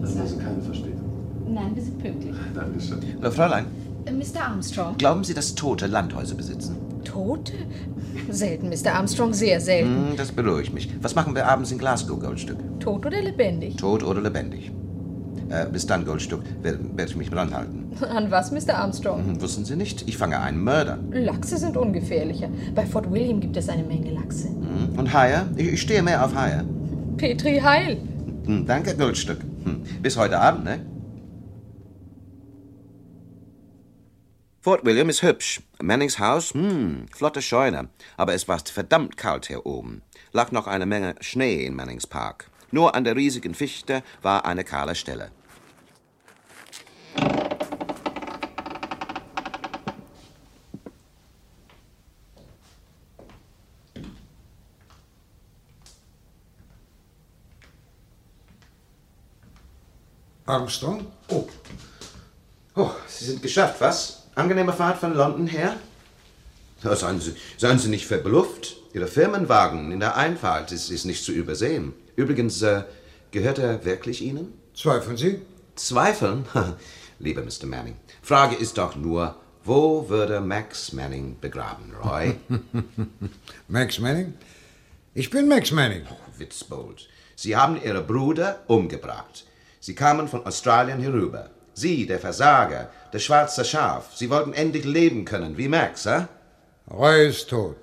Das ist keine Verspätung. Nein, wir sind Dankeschön. Na, Fräulein, Äh, Mr. Armstrong. glauben Sie, dass Tote Landhäuser besitzen? Tote? Selten, Mr. Armstrong, sehr selten. Hm, das beruhigt mich. Was machen wir abends in Glasgow, Goldstück? Tot oder lebendig? Tot oder lebendig? Äh, bis dann, Goldstück, werde werd ich mich ranhalten. An was, Mr. Armstrong? Hm, wussten Sie nicht? Ich fange einen Mörder. Lachse sind ungefährlicher. Bei Fort William gibt es eine Menge Lachse. Hm, Und Haie? Ich, ich stehe mehr auf Haie. Petri Heil. Hm, danke, Goldstück. Hm, bis heute Abend, ne? Fort William ist hübsch. Mannings Haus, hm, flotte Scheune. Aber es war verdammt kalt hier oben. Lag noch eine Menge Schnee in Mannings Park. Nur an der riesigen Fichte war eine kahle Stelle. Armstrong? Oh. Oh, Sie sind geschafft, was? Angenehme Fahrt von London her? Ja, seien, Sie, seien Sie nicht verblufft. Ihre Firmenwagen in der Einfahrt ist, ist nicht zu übersehen. Übrigens, äh, gehört er wirklich Ihnen? Zweifeln Sie? Zweifeln? <laughs> Lieber Mr. Manning, Frage ist doch nur, wo würde Max Manning begraben, Roy? <laughs> Max Manning? Ich bin Max Manning. Witzbold. Sie haben Ihre Bruder umgebracht. Sie kamen von Australien herüber. Sie, der Versager, der schwarze Schaf. Sie wollten endlich leben können, wie Max, eh? Roy ist tot.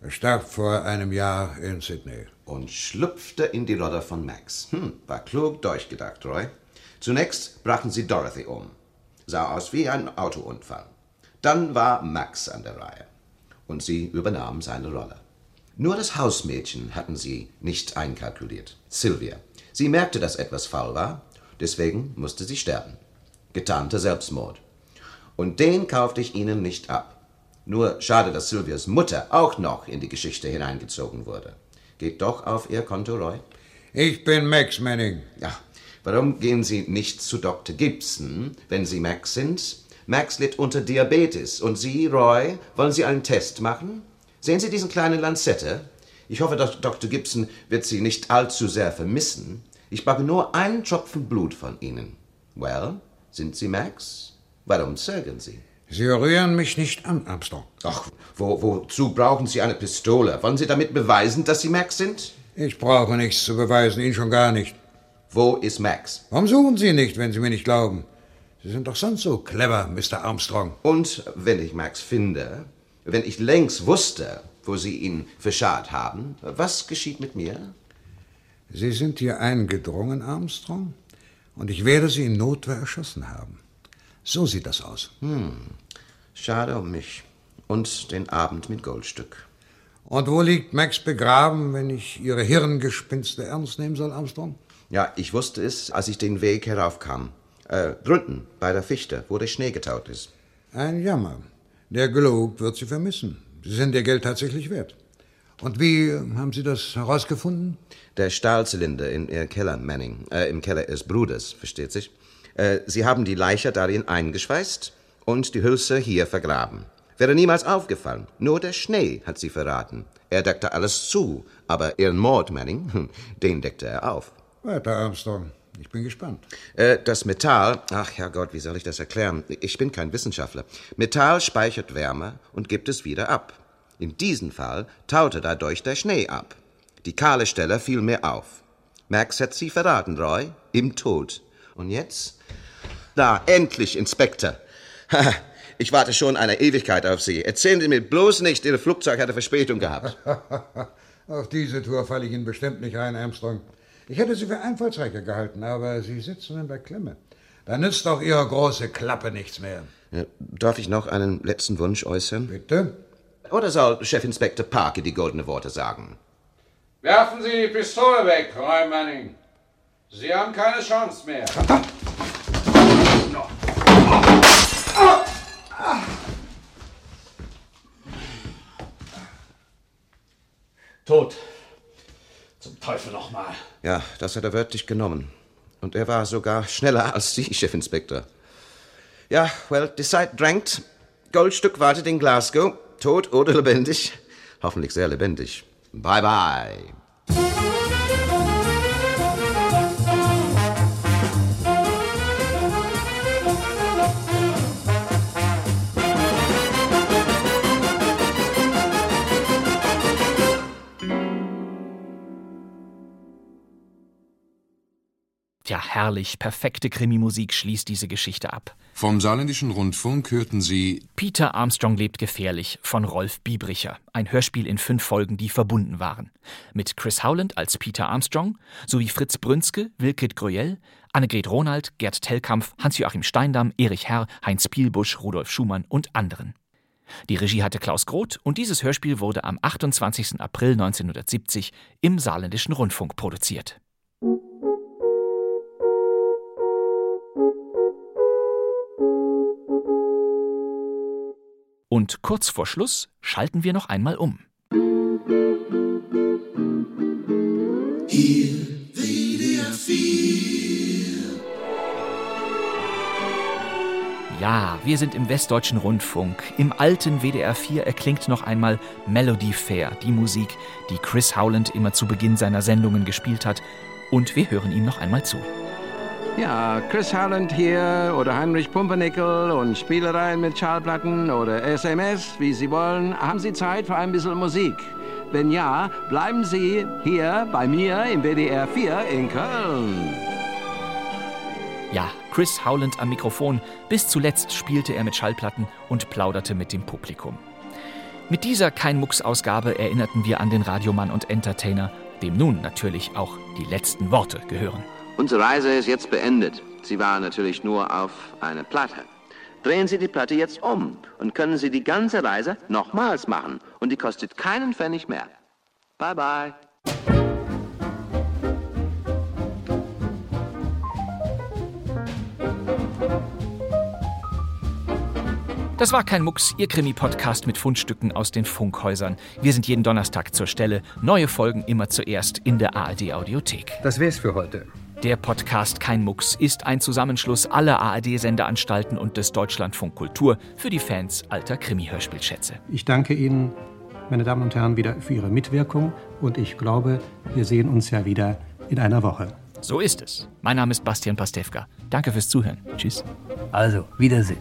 Er starb vor einem Jahr in Sydney. Und schlüpfte in die Rolle von Max. Hm, war klug durchgedacht, Roy. Zunächst brachten sie Dorothy um. Sah aus wie ein Autounfall. Dann war Max an der Reihe. Und sie übernahm seine Rolle. Nur das Hausmädchen hatten sie nicht einkalkuliert. Sylvia. Sie merkte, dass etwas faul war, deswegen musste sie sterben. Getarnter Selbstmord. Und den kaufte ich ihnen nicht ab. Nur schade, dass Sylvias Mutter auch noch in die Geschichte hineingezogen wurde. Geht doch auf Ihr Konto, Roy? Ich bin Max Manning. Ja, warum gehen Sie nicht zu Dr. Gibson, wenn Sie Max sind? Max litt unter Diabetes. Und Sie, Roy, wollen Sie einen Test machen? Sehen Sie diesen kleinen Lanzette? Ich hoffe, dass Dr. Gibson wird Sie nicht allzu sehr vermissen. Ich brauche nur einen Tropfen Blut von Ihnen. Well, sind Sie Max? Warum zögern Sie? Sie rühren mich nicht an, Armstrong. Ach, wo, wozu brauchen Sie eine Pistole? Wollen Sie damit beweisen, dass Sie Max sind? Ich brauche nichts zu beweisen, Ihnen schon gar nicht. Wo ist Max? Warum suchen Sie nicht, wenn Sie mir nicht glauben? Sie sind doch sonst so clever, Mr. Armstrong. Und wenn ich Max finde, wenn ich längst wusste, wo Sie ihn verscharrt haben, was geschieht mit mir? Sie sind hier eingedrungen, Armstrong, und ich werde Sie in Notwehr erschossen haben. So sieht das aus. Hm, schade um mich. Und den Abend mit Goldstück. Und wo liegt Max begraben, wenn ich Ihre Hirngespinste ernst nehmen soll, Armstrong? Ja, ich wusste es, als ich den Weg heraufkam. Äh, drunten, bei der Fichte, wo der Schnee getaut ist. Ein Jammer. Der Globe wird Sie vermissen. Sie sind Ihr Geld tatsächlich wert. Und wie äh, haben Sie das herausgefunden? Der Stahlzylinder in Ihrem Keller, Manning, äh, im Keller Ihres Bruders, versteht sich. Äh, Sie haben die Leiche darin eingeschweißt und die Hülse hier vergraben. Wäre niemals aufgefallen. Nur der Schnee hat sie verraten. Er deckte alles zu, aber Ihren Mord, Manning, <laughs> den deckte er auf. Weiter, Armstrong. Ich bin gespannt. Äh, das Metall, ach Herrgott, wie soll ich das erklären? Ich bin kein Wissenschaftler. Metall speichert Wärme und gibt es wieder ab. In diesem Fall taute dadurch der Schnee ab. Die kahle Stelle fiel mir auf. Max hat sie verraten, Roy, im Tod. Und jetzt? Da, endlich, Inspektor. <laughs> Ich warte schon eine Ewigkeit auf Sie. Erzählen Sie mir bloß nicht, Ihr Flugzeug hatte Verspätung gehabt. <laughs> Auf diese Tour falle ich Ihnen bestimmt nicht ein, Armstrong. Ich hätte Sie für einfallsreicher gehalten, aber Sie sitzen in der Klemme. Da nützt auch Ihre große Klappe nichts mehr. Ja, darf ich noch einen letzten Wunsch äußern? Bitte? Oder soll Chefinspektor Parker die goldene Worte sagen? Werfen Sie die Pistole weg, Roy Manning. Sie haben keine Chance mehr. Tot. Zum Teufel nochmal. Ja, das hat er wörtlich genommen. Und er war sogar schneller als Sie, Chefinspektor. Ja, well, die Zeit drängt. Goldstück wartet in Glasgow. Tot oder lebendig? Hoffentlich sehr lebendig. Bye, bye. Tja, herrlich, perfekte Krimimusik schließt diese Geschichte ab. Vom Saarländischen Rundfunk hörten Sie Peter Armstrong lebt gefährlich von Rolf Biebricher, ein Hörspiel in fünf Folgen, die verbunden waren. Mit Chris Howland als Peter Armstrong sowie Fritz Brünske, Wilkit Gröjel, Annegret Ronald, Gerd Tellkampf, Hans-Joachim Steindamm, Erich Herr, Heinz Pielbusch, Rudolf Schumann und anderen. Die Regie hatte Klaus Groth und dieses Hörspiel wurde am 28. April 1970 im Saarländischen Rundfunk produziert. Und kurz vor Schluss schalten wir noch einmal um. Hier WDR 4. Ja, wir sind im Westdeutschen Rundfunk. Im alten WDR 4 erklingt noch einmal Melody Fair, die Musik, die Chris Howland immer zu Beginn seiner Sendungen gespielt hat. Und wir hören ihm noch einmal zu. Ja, Chris Howland hier oder Heinrich Pumpernickel und Spielereien mit Schallplatten oder SMS, wie Sie wollen. Haben Sie Zeit für ein bisschen Musik? Wenn ja, bleiben Sie hier bei mir im WDR 4 in Köln. Ja, Chris Howland am Mikrofon. Bis zuletzt spielte er mit Schallplatten und plauderte mit dem Publikum. Mit dieser Kein-Mucks-Ausgabe erinnerten wir an den Radiomann und Entertainer, dem nun natürlich auch die letzten Worte gehören. Unsere Reise ist jetzt beendet. Sie war natürlich nur auf eine Platte. Drehen Sie die Platte jetzt um und können Sie die ganze Reise nochmals machen. Und die kostet keinen Pfennig mehr. Bye bye. Das war kein Mucks, Ihr Krimi-Podcast mit Fundstücken aus den Funkhäusern. Wir sind jeden Donnerstag zur Stelle. Neue Folgen immer zuerst in der ARD-Audiothek. Das wär's für heute. Der Podcast Kein Mucks ist ein Zusammenschluss aller ARD-Sendeanstalten und des Deutschlandfunk Kultur für die Fans alter Krimi-Hörspielschätze. Ich danke Ihnen, meine Damen und Herren, wieder für Ihre Mitwirkung und ich glaube, wir sehen uns ja wieder in einer Woche. So ist es. Mein Name ist Bastian Pastewka. Danke fürs Zuhören. Tschüss. Also, Wiedersehen.